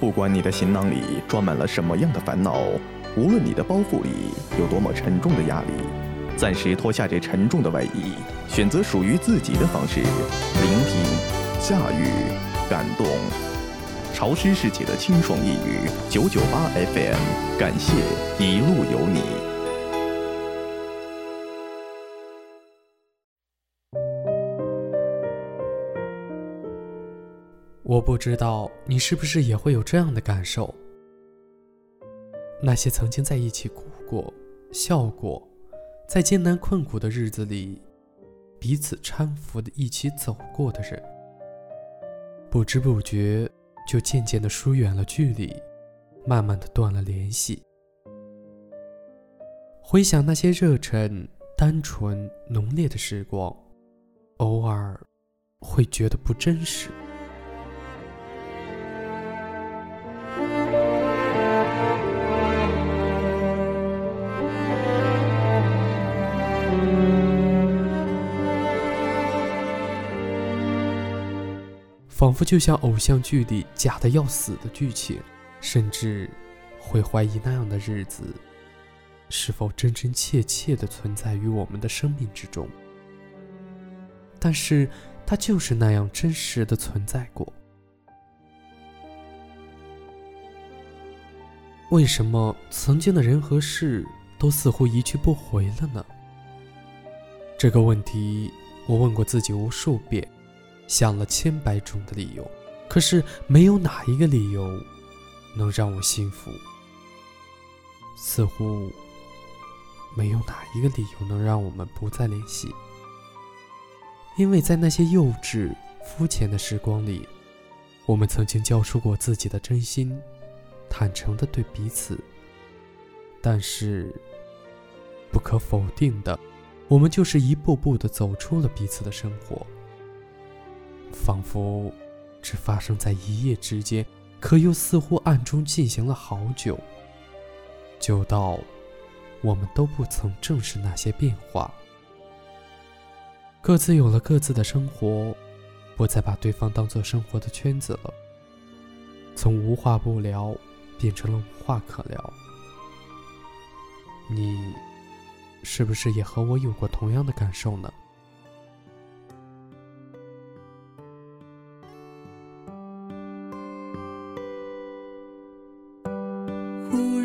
不管你的行囊里装满了什么样的烦恼，无论你的包袱里有多么沉重的压力，暂时脱下这沉重的外衣，选择属于自己的方式，聆听、驾驭、感动。潮湿世界的清爽一语，九九八 FM，感谢一路有你。我不知道你是不是也会有这样的感受。那些曾经在一起哭过、笑过，在艰难困苦的日子里彼此搀扶的一起走过的人，不知不觉就渐渐的疏远了距离，慢慢的断了联系。回想那些热忱、单纯、浓烈的时光，偶尔会觉得不真实。仿佛就像偶像剧里假的要死的剧情，甚至会怀疑那样的日子是否真真切切的存在于我们的生命之中。但是，它就是那样真实的存在过。为什么曾经的人和事都似乎一去不回了呢？这个问题，我问过自己无数遍。想了千百种的理由，可是没有哪一个理由能让我幸福。似乎没有哪一个理由能让我们不再联系，因为在那些幼稚、肤浅的时光里，我们曾经交出过自己的真心，坦诚的对彼此。但是，不可否定的，我们就是一步步的走出了彼此的生活。仿佛只发生在一夜之间，可又似乎暗中进行了好久，久到我们都不曾正视那些变化，各自有了各自的生活，不再把对方当做生活的圈子了，从无话不聊变成了无话可聊。你是不是也和我有过同样的感受呢？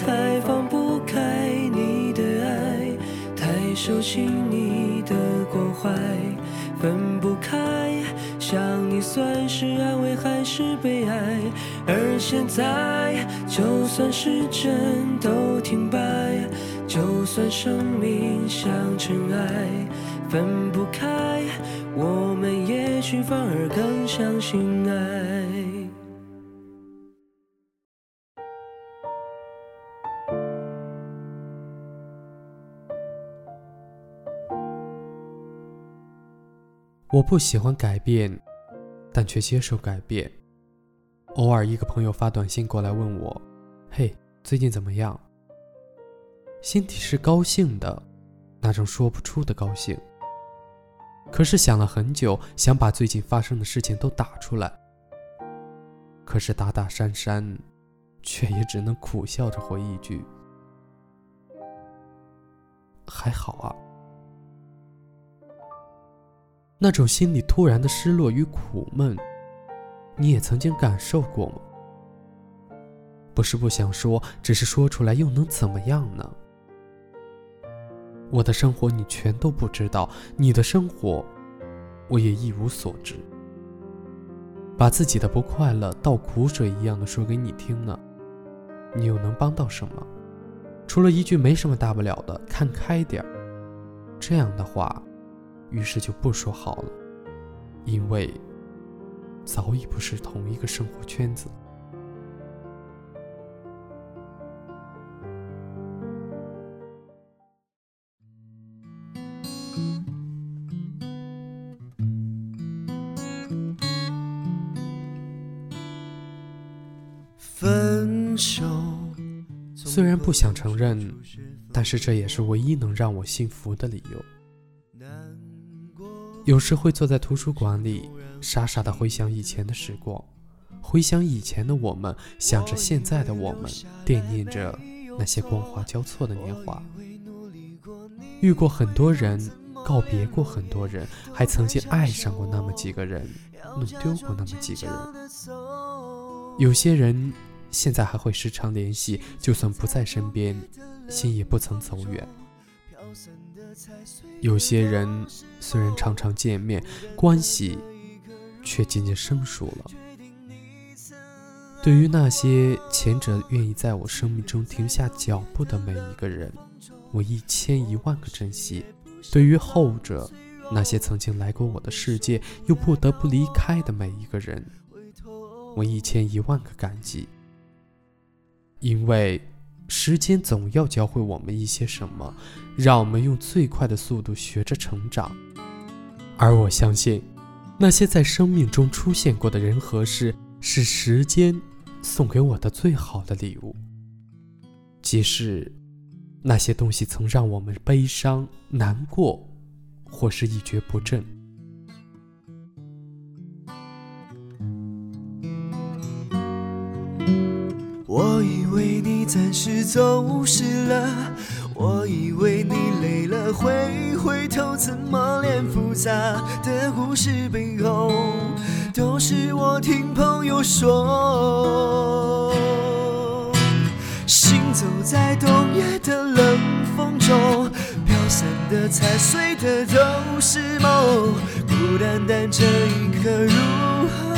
太放不开你的爱，太熟悉你的关怀，分不开想你算是安慰还是悲哀？而现在，就算时针都停摆，就算生命像尘埃，分不开，我们也许反而更相信爱。我不喜欢改变，但却接受改变。偶尔，一个朋友发短信过来问我：“嘿，最近怎么样？”心底是高兴的，那种说不出的高兴。可是想了很久，想把最近发生的事情都打出来。可是打打删删，却也只能苦笑着回一句：“还好啊。”那种心里突然的失落与苦闷，你也曾经感受过吗？不是不想说，只是说出来又能怎么样呢？我的生活你全都不知道，你的生活我也一无所知。把自己的不快乐倒苦水一样的说给你听呢，你又能帮到什么？除了一句没什么大不了的，看开点儿。这样的话。于是就不说好了因为早已不是同一个生活圈子。分手虽然不想承认但是这也是唯一能让我幸福的理由。有时会坐在图书馆里，傻傻的回想以前的时光，回想以前的我们，想着现在的我们，惦念着那些光华交错的年华。遇过很多人，告别过很多人，还曾经爱上过那么几个人，弄丢过那么几个人。有些人现在还会时常联系，就算不在身边，心也不曾走远。有些人虽然常常见面，关系却渐渐生疏了。对于那些前者愿意在我生命中停下脚步的每一个人，我一千一万个珍惜；对于后者，那些曾经来过我的世界又不得不离开的每一个人，我一千一万个感激。因为。时间总要教会我们一些什么，让我们用最快的速度学着成长。而我相信，那些在生命中出现过的人和事，是时间送给我的最好的礼物。即使那些东西曾让我们悲伤、难过，或是一蹶不振。我以为你暂时走失了，我以为你累了会回头，怎么连复杂的故事背后都是我听朋友说？行走在冬夜的冷风中，飘散的、踩碎的都是梦，孤单单这一刻，如何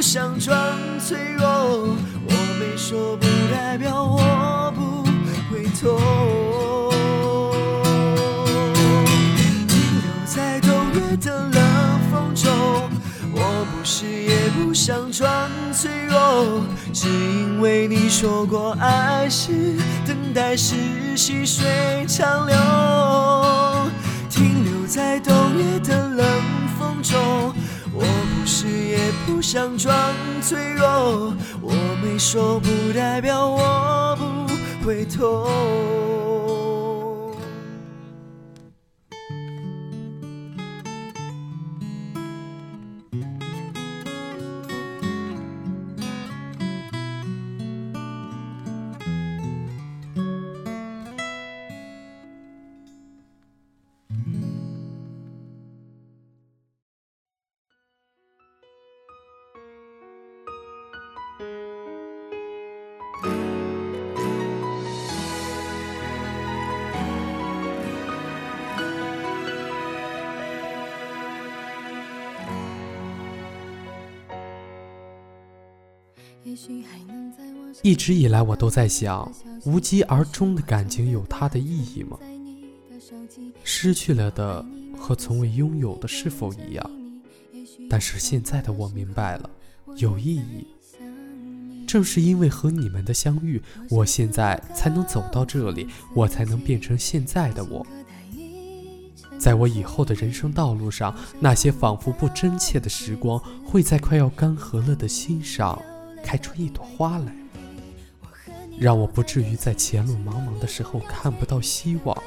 不想装脆弱，我没说不代表我不会痛。停留在冬夜的冷风中，我不是也不想装脆弱，只因为你说过爱是等待，是细水长流。停留在冬夜的冷风中。不想装脆弱，我没说不代表我不回头。一直以来，我都在想，无疾而终的感情有它的意义吗？失去了的和从未拥有的是否一样？但是现在的我明白了，有意义。正是因为和你们的相遇，我现在才能走到这里，我才能变成现在的我。在我以后的人生道路上，那些仿佛不真切的时光，会在快要干涸了的心上。开出一朵花来，让我不至于在前路茫茫的时候看不到希望，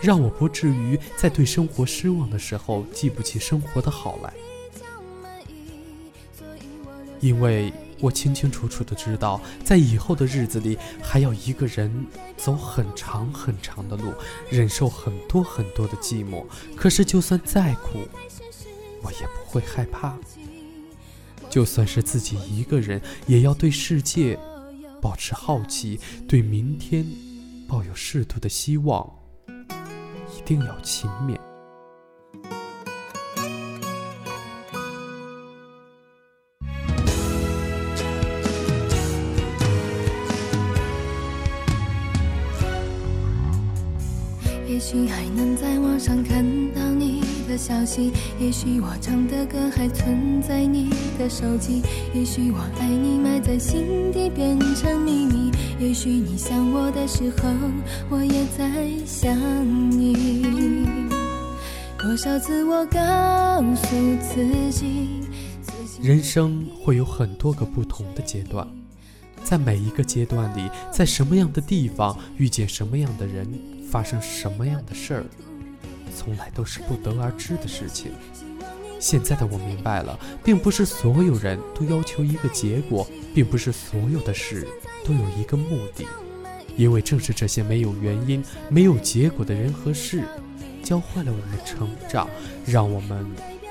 让我不至于在对生活失望的时候记不起生活的好来。因为我清清楚楚的知道，在以后的日子里，还要一个人走很长很长的路，忍受很多很多的寂寞。可是，就算再苦，我也不会害怕。就算是自己一个人，也要对世界保持好奇，对明天抱有适度的希望，一定要勤勉。消息，也许我唱的歌还存在你的手机，也许我爱你埋在心底变成秘密，也许你想我的时候，我也在想你。多少次我告诉自己，人生会有很多个不同的阶段，在每一个阶段里，在什么样的地方遇见什么样的人，发生什么样的事儿，从来都是不得而知的事情。现在的我明白了，并不是所有人都要求一个结果，并不是所有的事都有一个目的，因为正是这些没有原因、没有结果的人和事。教会了我们成长，让我们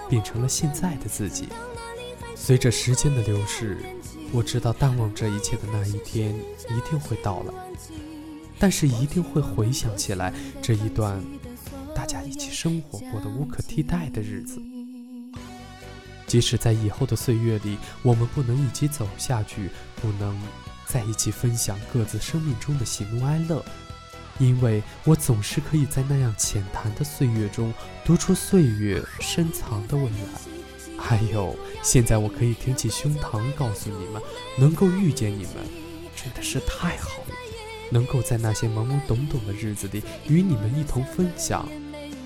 变成了现在的自己。随着时间的流逝，我知道淡忘这一切的那一天一定会到来，但是一定会回想起来这一段大家一起生活过的无可替代的日子。即使在以后的岁月里，我们不能一起走下去，不能在一起分享各自生命中的喜怒哀乐。因为我总是可以在那样浅谈的岁月中读出岁月深藏的未来，还有现在我可以挺起胸膛告诉你们，能够遇见你们真的是太好了，能够在那些懵懵懂懂的日子里与你们一同分享，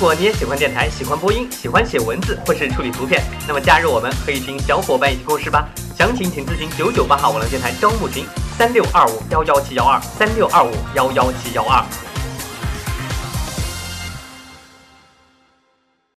如果你也喜欢电台，喜欢播音，喜欢写文字或是处理图片，那么加入我们，和一群小伙伴一起共事吧。详情请咨询九九八号网络电台招募群：三六二五幺幺七幺二三六二五幺幺七幺二。